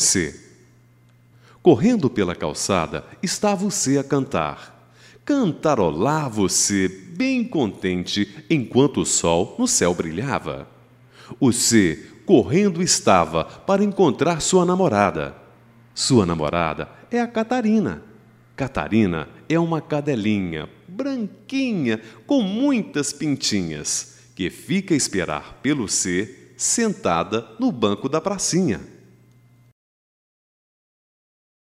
C. Correndo pela calçada, estava você a cantar. Cantarolava você bem contente enquanto o sol no céu brilhava. O C correndo estava para encontrar sua namorada. Sua namorada é a Catarina. Catarina é uma cadelinha branquinha com muitas pintinhas que fica a esperar pelo C sentada no banco da pracinha.